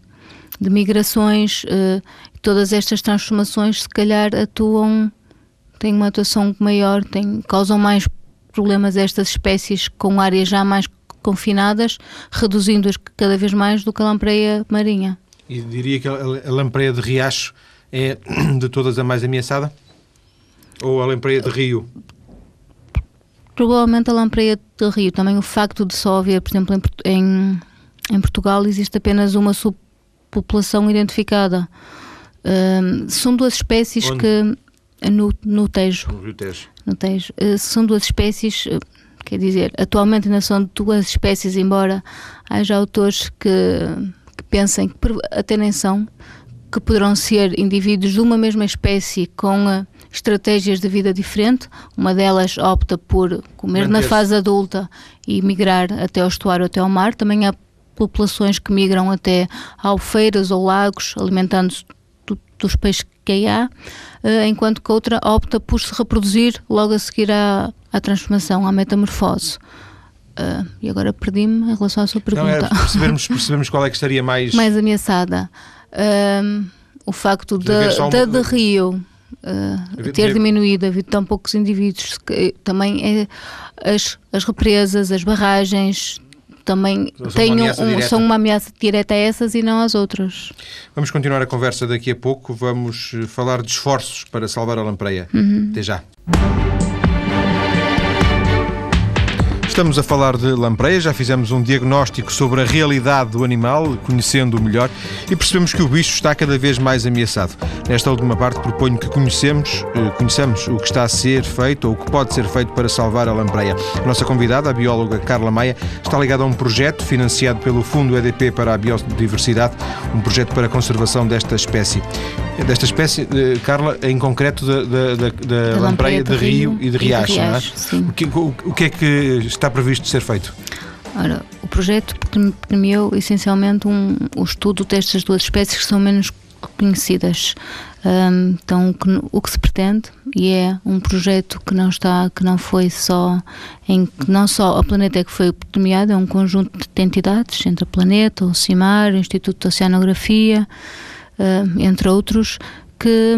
de migrações, eh, todas estas transformações se calhar atuam têm uma atuação maior, têm, causam mais problemas a estas espécies com áreas já mais confinadas, reduzindo-as cada vez mais do que a lampreia marinha. E diria que a lampreia de riacho é de todas a mais ameaçada? Ou a lampreia de rio? Provavelmente a lampreia de rio. Também o facto de só haver, por exemplo, em, em, Portugal existe apenas uma subpopulação identificada. Um, são duas espécies Onde? que no, no Tejo. No Rio Tejo. No Tejo. Uh, são duas espécies, uh, quer dizer, atualmente ainda são duas espécies, embora haja autores que, que pensem que até nem são, que poderão ser indivíduos de uma mesma espécie com uh, estratégias de vida diferente. Uma delas opta por comer na fase adulta e migrar até ao estuário, até ao mar. Também há populações que migram até albufeiras ou lagos, alimentando-se do, dos peixes que aí há, uh, enquanto que outra opta por se reproduzir logo a seguir à, à transformação, à metamorfose. Uh, e agora perdi-me em relação à sua pergunta. Não, é percebermos, percebermos qual é que estaria mais... mais ameaçada. Uh, o facto da de, de, de, Rio uh, ter diminuído, havido tão poucos indivíduos, que, também é as, as represas, as barragens, também São uma um, ameaça direta. são uma ameaça direta a essas e não às outras. Vamos continuar a conversa daqui a pouco. Vamos eh, falar de esforços para salvar a lampreia. Até já. Estamos a falar de lampreia, já fizemos um diagnóstico sobre a realidade do animal, conhecendo-o melhor, e percebemos que o bicho está cada vez mais ameaçado. Nesta última parte proponho que conhecemos, eh, conheçamos o que está a ser feito ou o que pode ser feito para salvar a lampreia. A nossa convidada, a bióloga Carla Maia, está ligada a um projeto financiado pelo Fundo EDP para a Biodiversidade, um projeto para a conservação desta espécie. Desta espécie, eh, Carla, em concreto da, da, da, da lampreia de rio e de riacho, não é? O que, o, o que é que está previsto ser feito? Ora, o projeto premiou essencialmente um, o estudo destas duas espécies que são menos conhecidas. Um, então, o que, o que se pretende e é um projeto que não está, que não foi só em que não só a Planeta é que foi premiado, é um conjunto de entidades entre a Planeta, o CIMAR, o Instituto de Oceanografia, entre outros, que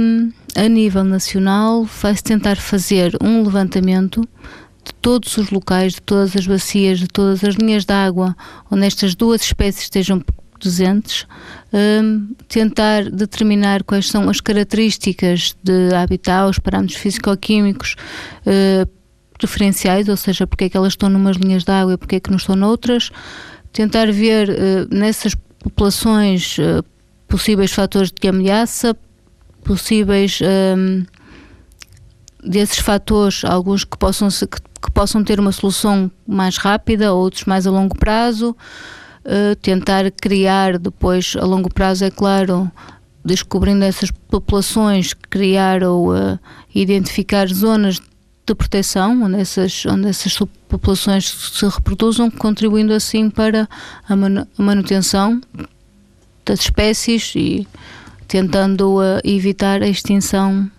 a nível nacional vai-se tentar fazer um levantamento de todos os locais, de todas as bacias, de todas as linhas de água onde estas duas espécies estejam presentes, um, tentar determinar quais são as características de habitat, os parâmetros físico-químicos uh, preferenciais, ou seja, porque é que elas estão numas linhas de água e porque é que não estão noutras, tentar ver uh, nessas populações uh, possíveis fatores de ameaça, possíveis um, desses fatores, alguns que possam, se, que, que, possam ter uma solução mais rápida, outros mais a longo prazo, uh, tentar criar depois a longo prazo, é claro, descobrindo essas populações, criar ou uh, identificar zonas de proteção onde essas, onde essas populações se reproduzam, contribuindo assim para a, a manutenção das espécies e tentando uh, evitar a extinção.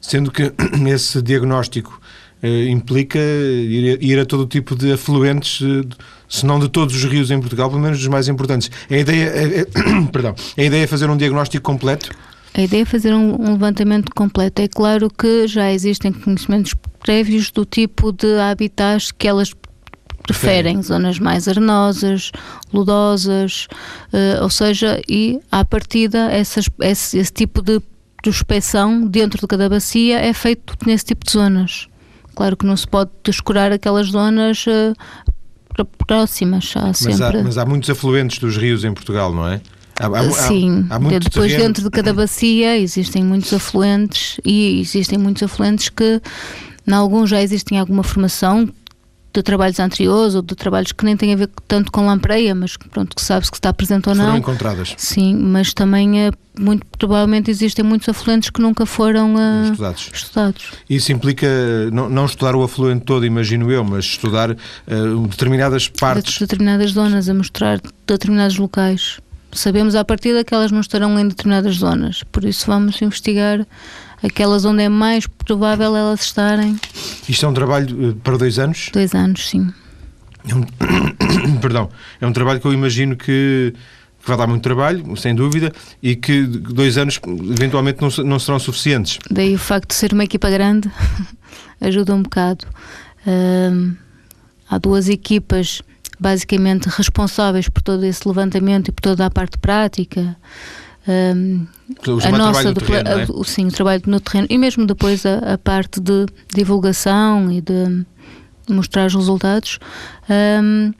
Sendo que esse diagnóstico implica ir, ir, a todo tipo de afluentes, eh, se não de todos os rios em Portugal, pelo menos dos mais importantes. A ideia é, é, perdão, a ideia é fazer um diagnóstico completo? A ideia é fazer um, um levantamento completo. É claro que já existem conhecimentos prévios do tipo de habitats que elas preferem, zonas mais arenosas, lodosas, uh, ou seja, e à partida essas, esse, esse tipo de prospeção dentro de cada bacia é feito nesse tipo de zonas. Claro que não se pode descurar aquelas zonas uh, próximas. Mas, há, mas há muitos afluentes dos rios em Portugal, não é? Há, há, Sim, há depois terreno. dentro de cada bacia existem muitos afluentes e existem muitos afluentes que, em alguns já existem alguma formação de trabalhos anteriores ou de trabalhos que nem têm a ver tanto com lampreia, mas pronto, que sabe-se que está presente ou não. Foram encontradas. Sim, mas também é, muito provavelmente existem muitos afluentes que nunca foram uh, estudados. estudados. Isso implica não, não, estudar o afluente todo, imagino eu, mas estudar uh, determinadas partes. De determinadas zonas, a mostrar determinados locais. Sabemos à partida que elas não estarão em determinadas zonas, por isso vamos investigar aquelas onde é mais provável elas estarem. Isto é um trabalho uh, para dois anos? Dois anos, sim. É um, perdão, é um trabalho que eu imagino que que vai dar muito trabalho, sem dúvida, e que dois anos eventualmente não, não serão suficientes. Daí o facto de ser uma equipa grande ajuda um bocado. Uh, há duas equipas basicamente responsáveis por todo esse levantamento e por toda a parte prática. Um, a nossa do, terreno, a, é? sim, o trabalho no terreno e mesmo depois a, a parte de divulgação e de mostrar os resultados. Um,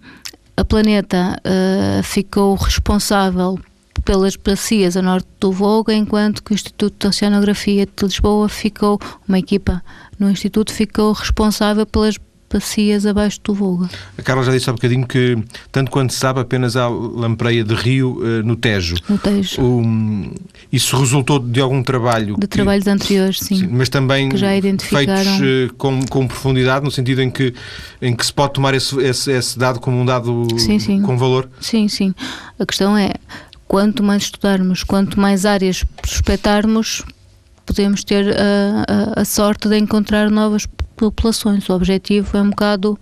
a Planeta uh, ficou responsável pelas bacias a norte do Volga, enquanto que o Instituto de Oceanografia de Lisboa ficou, uma equipa no Instituto ficou responsável pelas bacias abaixo do Volga. A Carla já disse há um bocadinho que, tanto quanto se sabe, apenas há lampreia de rio uh, no Tejo. No Tejo. O, isso resultou de algum trabalho? De que, trabalhos anteriores, sim. sim. Mas também que já identificaram... feitos uh, com, com profundidade, no sentido em que, em que se pode tomar esse, esse, esse dado como um dado sim, sim. com valor? Sim, sim. A questão é, quanto mais estudarmos, quanto mais áreas prospectarmos, podemos ter a, a, a sorte de encontrar novas populações. O objetivo é um bocado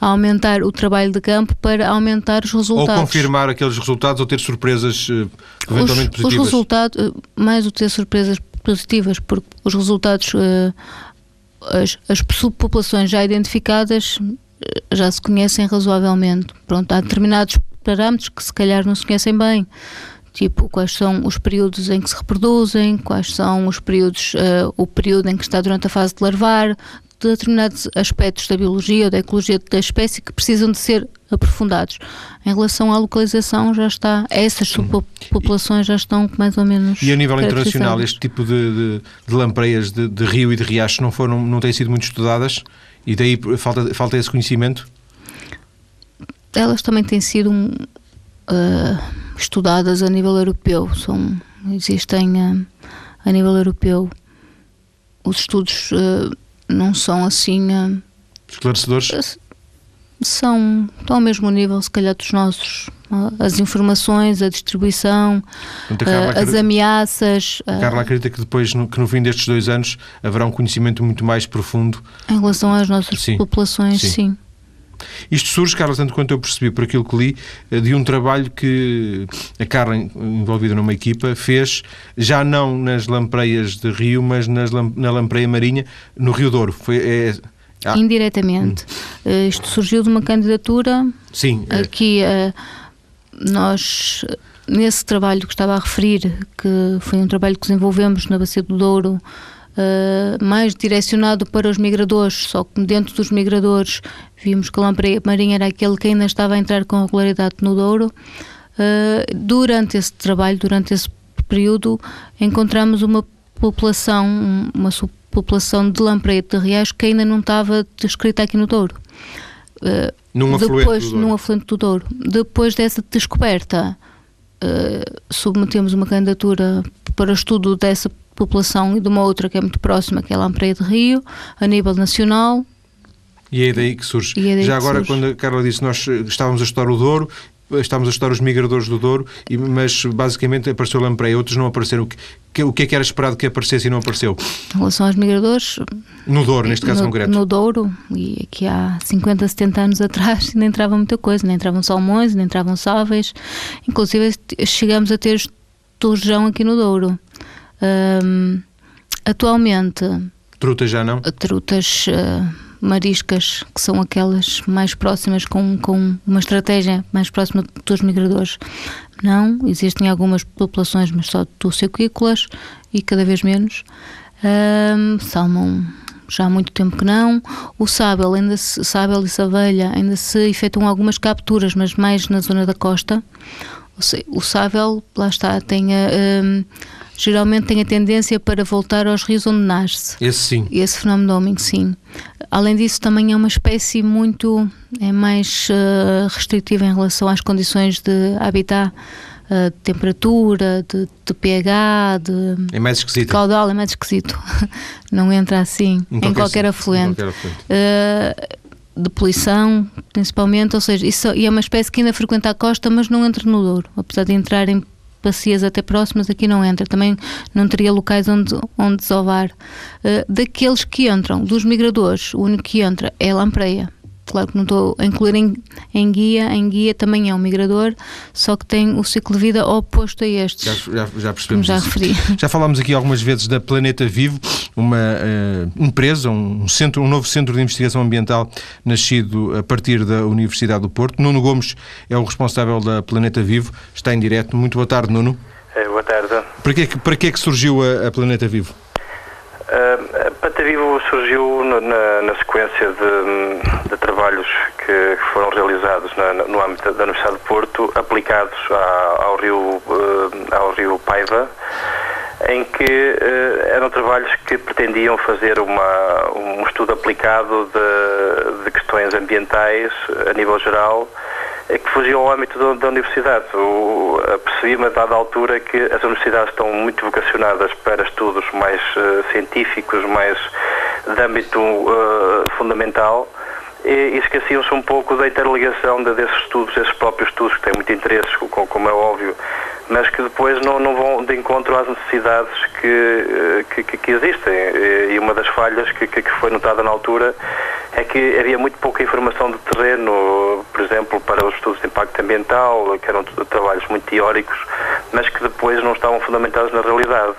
aumentar o trabalho de campo para aumentar os resultados. Ou confirmar aqueles resultados ou ter surpresas uh, eventualmente os, positivas. Os resultados, eh, mais que ter surpresas positivas, porque os resultados, uh, as, as populações já identificadas já se conhecem razoavelmente. Pronto, há determinados parâmetros que se calhar não se conhecem bem tipo quais são os períodos em que se reproduzem, quais são os períodos, uh, o período em que está durante a fase de larvar, de determinados aspectos da biologia ou da ecologia da espécie que precisam de ser aprofundados. Em relação à localização, já está, essas subpopulações já estão mais ou menos. E a nível internacional, este tipo de, de, de lampreias de, de, rio e de riacho não, foram, não têm sido muito estudadas e daí falta, falta esse conhecimento? Elas também têm sido uh, estudadas a nível europeu. São, existem uh, a nível europeu os estudos. Uh, não são assim. Uh, Esclarecedores? São, estão ao mesmo nível, se calhar, dos nossos. As informações, a distribuição, então, a as acredita, ameaças. A Carla acredita que depois, no, que no fim destes dois anos, haverá um conhecimento muito mais profundo. Em relação às nossas sim, populações, sim. sim. Isto surge, Carla, tanto quanto eu percebi por aquilo que li, eh, de um trabalho que a Carla, envolvida numa equipa, fez, já não nas lampreias de Rio, mas nas, na lampreia marinha, no Rio Douro. Foi, é, ah. Indiretamente. Hum. Isto surgiu de uma candidatura. Sim. É. Aqui uh, nós, nesse trabalho que estava a referir, que foi um trabalho que desenvolvemos na Bacia do Douro, mais direcionado para os migradores, só que dentro dos migradores vimos que a lampreia marinha era aquele que ainda estava a entrar com regularidade no Douro. Uh, durante esse trabalho, durante esse período, encontramos uma população, uma subpopulação de lampreia de reais que ainda não estava descrita aqui no Douro. Uh, num, depois, afluente do num afluente do Douro. Depois dessa descoberta, uh, submetemos uma candidatura para o estudo dessa população e de uma outra que é muito próxima, que é a Lampreia de Rio, a nível nacional. E é daí que surge. É Já que agora, surge. quando a Carla disse nós estávamos a estudar o Douro, estávamos a estudar os migradores do Douro, mas basicamente apareceu a lampreia, outros não apareceram. O que é que era esperado que aparecesse e não apareceu? Em relação aos migradores... No Douro, neste caso no, concreto. No Douro, e aqui há 50, 70 anos atrás, ainda entrava muita coisa, ainda entravam salmões, ainda entravam sáveis, inclusive chegamos a ter turjão aqui no Douro. Um, atualmente. Trutas já não? Trutas uh, mariscas, que são aquelas mais próximas, com, com uma estratégia mais próxima dos migradores. Não, existem algumas populações, mas só tussiquícolas e cada vez menos. Um, salmão já há muito tempo que não. O sábel, ainda se, sábel e savelha ainda se efetuam algumas capturas, mas mais na zona da costa. O sábel, lá está, tem a, geralmente tem a tendência para voltar aos rios onde nasce. Esse sim. Esse fenómeno de homem, sim. Além disso, também é uma espécie muito é mais uh, restritiva em relação às condições de habitat. Uh, de temperatura, de, de, pH, de, é mais esquisito. caudal, é mais esquisito. Não entra assim em, qualquer, em qualquer afluente. Em qualquer afluente. Uh, de poluição, principalmente, ou seja, isso e é uma espécie que ainda frequenta a costa, mas não entra no Douro, apesar de entrar em bacias até próximas, aqui não entra. Também não teria locais onde, onde desovar. Uh, daqueles que entram, dos migradores, o único que entra é a lampreia. Claro que não estou a incluir em, em, guia, em guia também é um migrador, só que tem o ciclo de vida oposto a este. Já, já, já percebemos já isso. referi. Já falámos aqui algumas vezes da Planeta Vivo, uma uh, empresa, um, centro, um novo centro de investigação ambiental nascido a partir da Universidade do Porto. Nuno Gomes é o responsável da Planeta Vivo, está em direto. Muito boa tarde, Nuno. É, boa tarde. Para que, para que é que surgiu a, a Planeta Vivo? Planeta Vivo surgiu na, na, sequência de, de trabalhos que, foram realizados na, no âmbito da Universidade de Porto, aplicados ao, ao rio, uh, ao rio Paiva, em que uh, eram trabalhos que pretendiam fazer uma, um estudo aplicado de, de questões ambientais a nível geral que fugiu ao âmbito da, da universidade. Percebi-me a dada altura que as universidades estão muito vocacionadas para estudos mais uh, científicos, mais de âmbito uh, fundamental e, e esqueciam-se um pouco da interligação de, desses estudos, esses próprios estudos que têm muito interesse, como é óbvio, mas que depois não, não vão de encontro às necessidades que, eh, que, que existem. E uma das falhas que, que foi notada na altura é que havia muito pouca informação de terreno, por exemplo, para os estudos de impacto ambiental, que eram trabalhos muito teóricos, mas que depois não estavam fundamentados na realidade.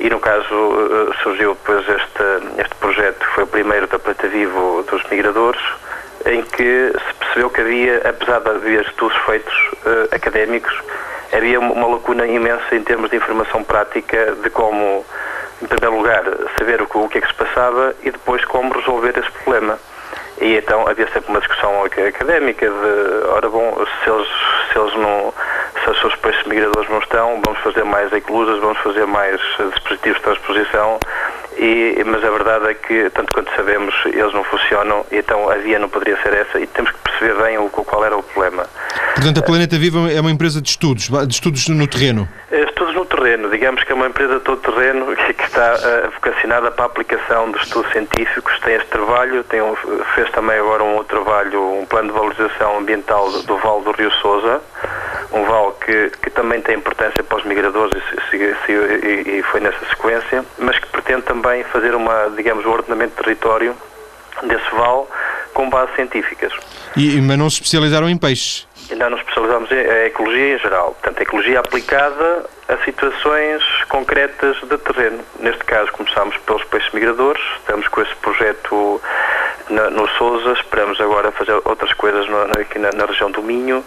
E no caso eh, surgiu depois este, este projeto, que foi o primeiro da Plata Vivo dos Migradores, em que se percebeu que havia, apesar de haver estudos feitos uh, académicos, havia uma lacuna imensa em termos de informação prática de como em primeiro lugar, saber o, o que é que se passava e depois como resolver esse problema. E então havia sempre uma discussão académica de, ora bom, se eles, se eles não, se os seus peixes migradores não estão, vamos fazer mais eclusas, vamos fazer mais dispositivos de transposição, e, mas a verdade é que, tanto quanto sabemos, eles não funcionam, e então a via não poderia ser essa, e temos que perceber bem o, qual era o problema. Portanto, a Planeta Viva é uma empresa de estudos, de estudos no terreno. Estudos no terreno, digamos que é uma empresa todo terreno que está uh, vocacionada para a aplicação de estudos científicos. Tem este trabalho, tem um, fez também agora um outro trabalho, um plano de valorização ambiental do, do Vale do Rio Sousa, um vale que, que também tem importância para os migradores e, e, e foi nessa sequência, mas que pretende também fazer uma, digamos, um ordenamento de território desse vale com bases científicas. E, mas não se especializaram em peixes? Ainda nos especializamos em ecologia em geral, portanto, ecologia aplicada a situações concretas de terreno. Neste caso, começamos pelos peixes migradores, estamos com esse projeto na, no Sousa, esperamos agora fazer outras coisas no, aqui na, na, região do Minho, uh,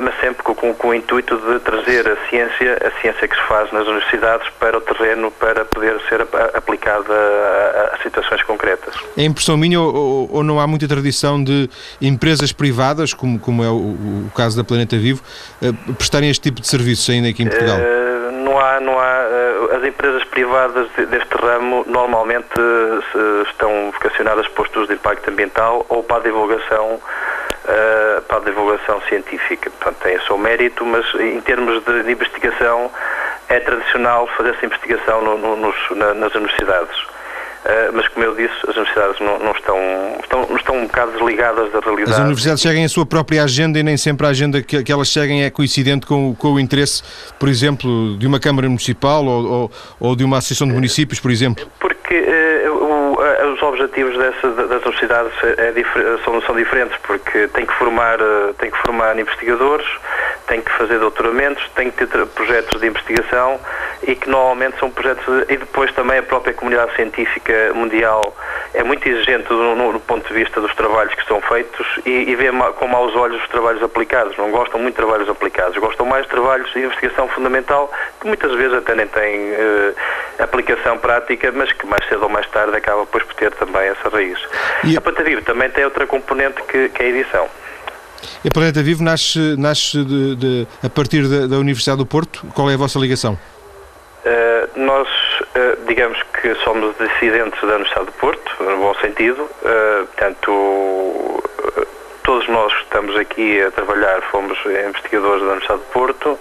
mas sempre com, com, com, o intuito de trazer a ciência, a ciência que se faz nas universidades para o terreno, para poder ser aplicada a, a situações concretas. É impressão minha ou, ou, não há muita tradição de empresas privadas, como, como é o, o caso da Planeta Vivo, uh, prestarem este tipo de serviços ainda aqui em Portugal? Uh, não há, não há, as empresas privadas deste ramo normalmente estão vocacionadas para estudos de impacto ambiental ou para a divulgação para a divulgação científica. Portanto, tem o seu mérito, mas em termos de, de investigação é tradicional fazer essa investigação no, no, nos, na, nas universidades. Uh, mas como eu disse, as universidades não, não, estão, estão, estão um bocado desligadas da realidade. As universidades seguem a sua própria agenda e nem sempre a agenda que, que elas seguem é coincidente com, com o interesse, por exemplo, de uma Câmara Municipal ou, ou, ou de uma Associação de Municípios, por exemplo? Porque uh, o, os objetivos dessa, das universidades é, são, são diferentes, porque tem que, formar, tem que formar investigadores, tem que fazer doutoramentos, tem que ter projetos de investigação e que normalmente são projetos. E depois também a própria comunidade científica mundial é muito exigente do, no, do ponto de vista dos trabalhos que são feitos e, e vê com maus olhos os trabalhos aplicados. Não gostam muito de trabalhos aplicados, gostam mais de trabalhos de investigação fundamental que muitas vezes até nem têm uh, aplicação prática, mas que mais cedo ou mais tarde acaba depois por ter também essa raiz. E... A Planta Viva também tem outra componente que, que é a edição. E a Planeta Vivo nasce, nasce de, de, a partir da, da Universidade do Porto. Qual é a vossa ligação? Uh, nós, uh, digamos que somos dissidentes da Universidade do Porto, no bom sentido, uh, portanto, todos nós que estamos aqui a trabalhar fomos investigadores da Universidade do Porto,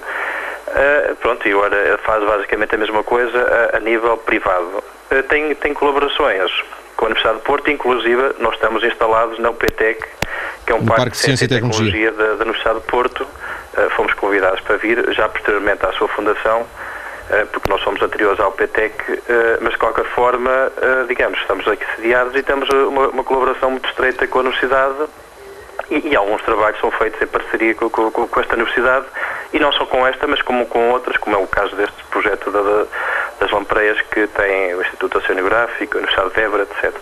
pronto, e agora faz basicamente a mesma coisa a, a nível privado. tem, tem colaborações com a Universidade do Porto, inclusive nós estamos instalados na UPTEC, que é um parque, parque, de Ciência e Tecnologia, Tecnologia da, da Universidade do Porto, fomos convidados para vir, já posteriormente à sua fundação, porque nós somos anteriores ao PTEC, mas de qualquer forma, digamos, estamos aqui sediados e temos uma, uma colaboração muito estreita com a Universidade e, e, alguns trabalhos são feitos em parceria com, com, com, esta universidade e não só com esta, mas como com outras, como é o caso deste projeto da, das lampreias que tem o Instituto Oceanográfico, a Universidade de Évora, etc.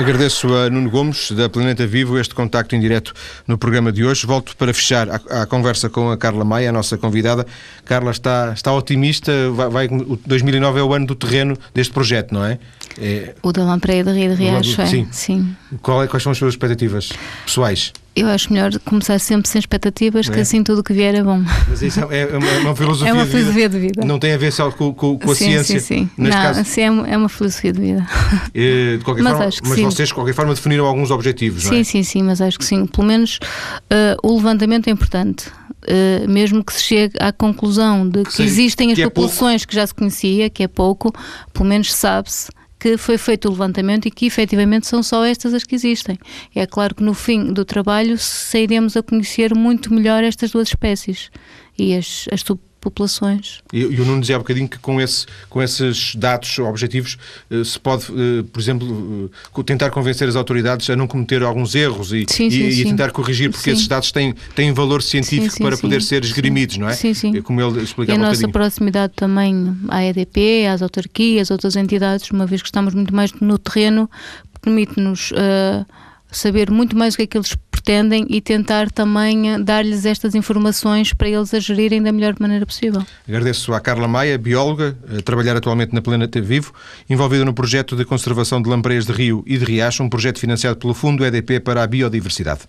Agradeço a Nuno Gomes, da Planeta Vivo, este contacto em direto no programa de hoje. Volto para fechar a, a conversa com a Carla Maia, a nossa convidada. Carla está, está otimista, vai, vai, 2009 é o ano do terreno deste projeto, não é? é... O da Lampreia de Rio de Riacho, é? Sim. sim. Qual é, quais são as suas expectativas pessoais? Eu acho melhor começar sempre sem expectativas, é? que assim tudo o que vier é bom. Mas isso é, é, uma, é uma, filosofia, é uma de, vida. de, vida. Não tem a ver só com, com, com a sim, ciência. Sim, sim. Neste Não, caso. Assim, é uma filosofia de vida. Eh, de qualquer mas forma, que mas sim. vocês, de qualquer forma, definiram alguns objetivos, sim, não é? Sim, sim, mas acho que sim. Pelo menos uh, o levantamento é importante. Uh, mesmo que se chegue à conclusão de que Sim, existem as que é populações que já se conhecia, que é pouco, pelo menos sabe-se que foi feito o levantamento e que efetivamente são só estas as que existem. É claro que no fim do trabalho sairemos a conhecer muito melhor estas duas espécies e as, as subpopulações. E, e o Nuno dizia há bocadinho que com, esse, com esses dados objetivos eh, se pode, eh, por exemplo, eh, tentar convencer as autoridades a não cometer alguns erros e, Sim, e- sim, e sim. tentar corrigir, porque esses dados têm, têm valor científico para poder ser esgrimidos, não é? Sim, sim. Como ele E a explicava um nossa proximidade também à EDP, às autarquias, outras entidades, uma vez que estamos muito mais no terreno, permite-nos eh, saber muito mais o que é que eles pretendem e tentar também eh, dar-lhes estas informações para eles a gerirem da melhor maneira possível. Agradeço à Carla Maia, bióloga, a trabalhar atualmente na Planeta Vivo, envolvida no projeto de conservação de lampreias de rio e de riacho, um projeto financiado pelo Fundo EDP para a Biodiversidade.